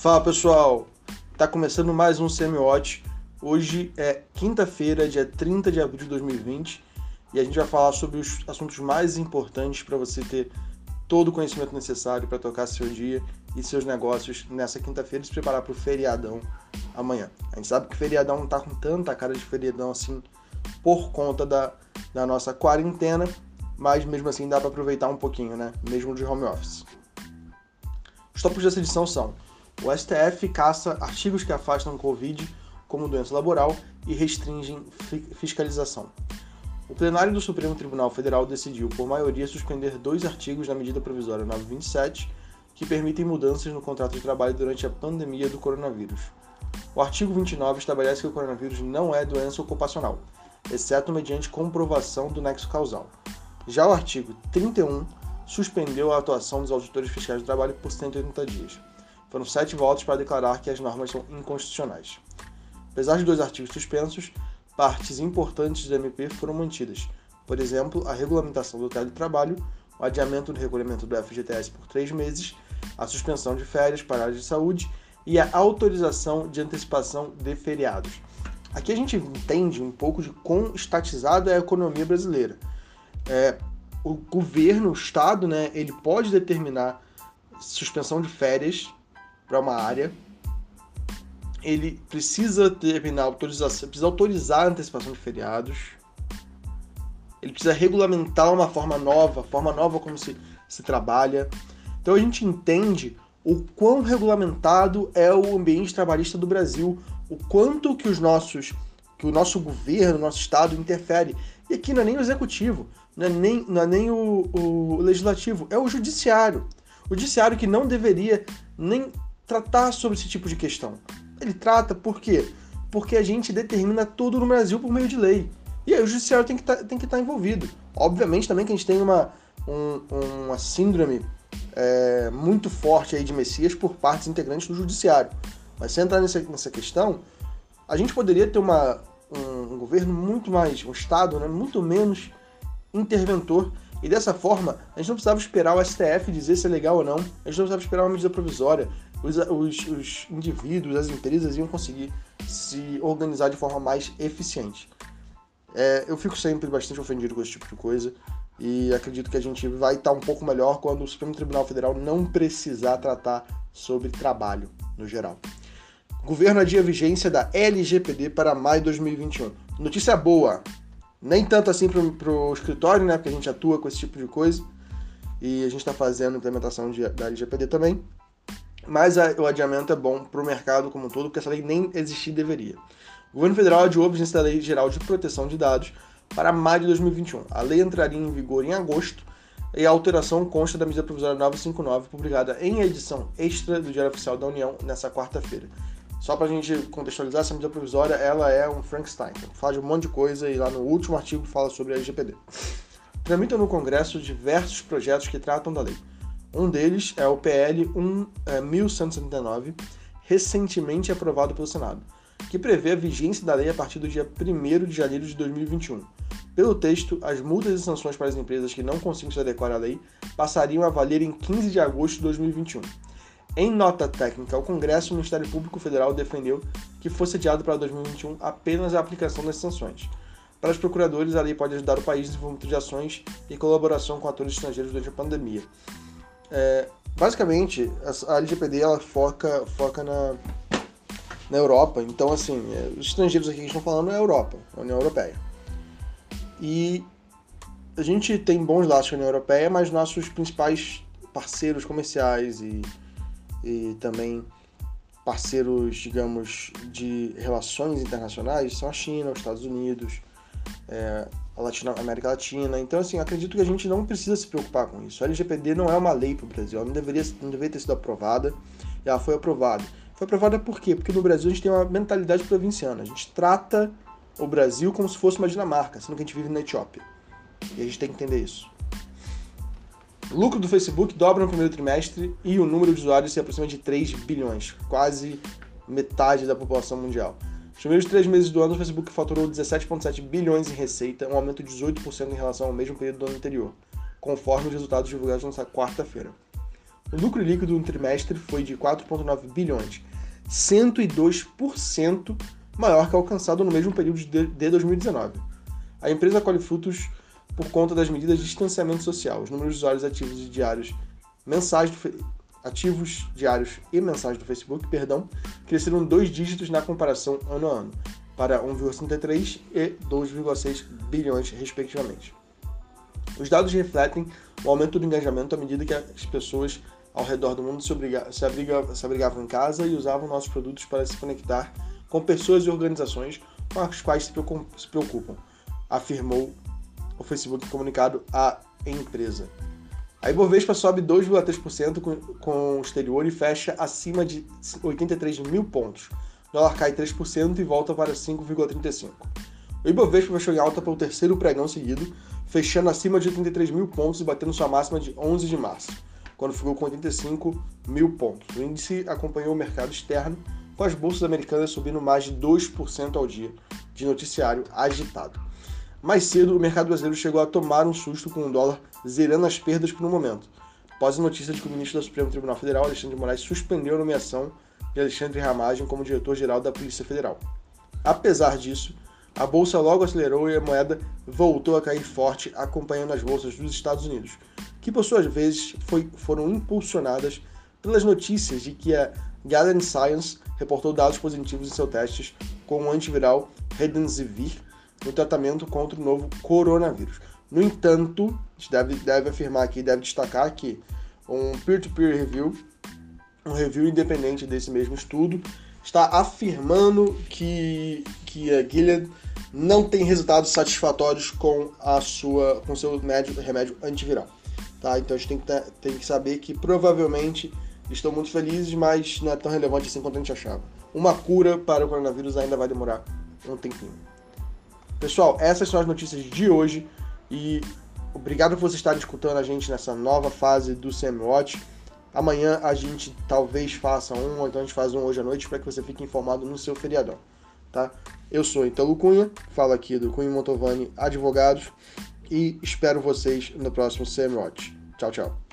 Fala pessoal, tá começando mais um Semi-Watch. Hoje é quinta-feira, dia 30 de abril de 2020, e a gente vai falar sobre os assuntos mais importantes para você ter todo o conhecimento necessário para tocar seu dia e seus negócios nessa quinta-feira e se preparar para o feriadão amanhã. A gente sabe que feriadão não tá com tanta cara de feriadão assim por conta da, da nossa quarentena, mas mesmo assim dá para aproveitar um pouquinho, né? Mesmo de home office. Os tópicos dessa edição são o STF caça artigos que afastam Covid como doença laboral e restringem fiscalização. O plenário do Supremo Tribunal Federal decidiu, por maioria, suspender dois artigos da medida provisória 927 que permitem mudanças no contrato de trabalho durante a pandemia do coronavírus. O artigo 29 estabelece que o coronavírus não é doença ocupacional, exceto mediante comprovação do nexo causal. Já o artigo 31 suspendeu a atuação dos auditores fiscais do trabalho por 180 dias. Foram sete votos para declarar que as normas são inconstitucionais. Apesar de dois artigos suspensos, partes importantes do MP foram mantidas. Por exemplo, a regulamentação do teletrabalho, o adiamento do regulamento do FGTS por três meses, a suspensão de férias para áreas de saúde e a autorização de antecipação de feriados. Aqui a gente entende um pouco de quão estatizada é a economia brasileira. É, o governo, o Estado, né, ele pode determinar suspensão de férias para uma área, ele precisa terminar autorização, precisa autorizar a antecipação de feriados, ele precisa regulamentar uma forma nova, forma nova como se, se trabalha. Então a gente entende o quão regulamentado é o ambiente trabalhista do Brasil, o quanto que os nossos, que o nosso governo, o nosso estado interfere. E aqui não é nem o executivo, não é nem, não é nem o, o legislativo, é o judiciário. O judiciário que não deveria nem tratar sobre esse tipo de questão. Ele trata por quê? Porque a gente determina tudo no Brasil por meio de lei. E aí o judiciário tem que tá, estar tá envolvido. Obviamente também que a gente tem uma, um, uma síndrome é, muito forte aí de Messias por partes integrantes do judiciário. Mas sem entrar nessa, nessa questão, a gente poderia ter uma, um, um governo muito mais, um Estado né, muito menos interventor e dessa forma, a gente não precisava esperar o STF dizer se é legal ou não, a gente não precisava esperar uma medida provisória, os, os, os indivíduos, as empresas iam conseguir se organizar de forma mais eficiente. É, eu fico sempre bastante ofendido com esse tipo de coisa e acredito que a gente vai estar um pouco melhor quando o Supremo Tribunal Federal não precisar tratar sobre trabalho no geral. Governo adia vigência da LGPD para maio de 2021. Notícia boa! Nem tanto assim para o escritório, né? Porque a gente atua com esse tipo de coisa. E a gente está fazendo implementação de, da LGPD também. Mas a, o adiamento é bom para o mercado como um todo, porque essa lei nem existir deveria. O governo federal adiou a vigência da Lei Geral de Proteção de Dados para maio de 2021. A lei entraria em vigor em agosto e a alteração consta da medida provisória 959, publicada em edição extra do Diário Oficial da União nessa quarta-feira. Só para a gente contextualizar, essa medida provisória ela é um Frankenstein. Fala de um monte de coisa e lá no último artigo fala sobre a LGPD. Tramita no Congresso diversos projetos que tratam da lei. Um deles é o PL 1179, é, recentemente aprovado pelo Senado, que prevê a vigência da lei a partir do dia 1 de janeiro de 2021. Pelo texto, as multas e sanções para as empresas que não consigam se adequar à lei passariam a valer em 15 de agosto de 2021. Em nota técnica ao Congresso, o Ministério Público Federal defendeu que fosse adiado para 2021 apenas a aplicação das sanções. Para os procuradores, a lei pode ajudar o país no desenvolvimento de ações e colaboração com atores estrangeiros durante a pandemia. É, basicamente, a LGPD foca, foca na, na Europa. Então, assim, é, os estrangeiros aqui que estão falando é a Europa, a União Europeia. E a gente tem bons laços com a União Europeia, mas nossos principais parceiros comerciais e, e também parceiros, digamos, de relações internacionais são a China, os Estados Unidos, é, a América Latina. Então, assim, acredito que a gente não precisa se preocupar com isso. A LGPD não é uma lei para o Brasil, ela não deveria, não deveria ter sido aprovada, ela foi aprovada. Foi aprovada por quê? Porque no Brasil a gente tem uma mentalidade provinciana. A gente trata o Brasil como se fosse uma Dinamarca, sendo que a gente vive na Etiópia. E a gente tem que entender isso. Lucro do Facebook dobra no primeiro trimestre e o número de usuários se aproxima de 3 bilhões, quase metade da população mundial. Nos primeiros três meses do ano, o Facebook faturou 17,7 bilhões em receita, um aumento de 18% em relação ao mesmo período do ano anterior, conforme os resultados divulgados nesta quarta-feira. O lucro líquido no trimestre foi de 4,9 bilhões, 102% maior que alcançado no mesmo período de 2019. A empresa colhe frutos por conta das medidas de distanciamento social. Os números de usuários ativos e diários mensais ativos diários e mensais do Facebook, perdão, cresceram dois dígitos na comparação ano a ano, para 1,33 e 2,6 bilhões, respectivamente. Os dados refletem o aumento do engajamento à medida que as pessoas ao redor do mundo se, obriga se, abriga se abrigavam em casa e usavam nossos produtos para se conectar com pessoas e organizações com as quais se preocupam, afirmou o Facebook comunicado à empresa. A Ibovespa sobe 2,3% com, com o exterior e fecha acima de 83 mil pontos. O dólar cai 3% e volta para 5,35. O Ibovespa fechou em alta pelo terceiro pregão seguido, fechando acima de 83 mil pontos e batendo sua máxima de 11 de março quando ficou com 85 mil pontos. O índice acompanhou o mercado externo, com as bolsas americanas subindo mais de 2% ao dia, de noticiário agitado. Mais cedo, o mercado brasileiro chegou a tomar um susto com o dólar zerando as perdas por um momento, após a notícia de que o ministro do Supremo Tribunal Federal, Alexandre de Moraes, suspendeu a nomeação de Alexandre Ramagem como diretor-geral da Polícia Federal. Apesar disso, a bolsa logo acelerou e a moeda voltou a cair forte, acompanhando as bolsas dos Estados Unidos, que por suas vezes foi, foram impulsionadas pelas notícias de que a Gallen Science reportou dados positivos em seus testes com o antiviral Redensivir no tratamento contra o novo coronavírus. No entanto, a gente deve, deve afirmar aqui, deve destacar que um peer-to-peer -peer review, um review independente desse mesmo estudo, está afirmando que, que a Gilead não tem resultados satisfatórios com a sua com seu remédio, remédio antiviral. Tá? Então a gente tem que, ter, tem que saber que provavelmente estão muito felizes, mas não é tão relevante assim quanto a gente achava. Uma cura para o coronavírus ainda vai demorar um tempinho. Pessoal, essas são as notícias de hoje e obrigado por você estar escutando a gente nessa nova fase do CMWatch. Amanhã a gente talvez faça um, ou então a gente faz um hoje à noite para que você fique informado no seu feriadão. Tá? Eu sou Italo Cunha, falo aqui do Cunha Montovani Advogados e espero vocês no próximo CMWatch. Tchau, tchau.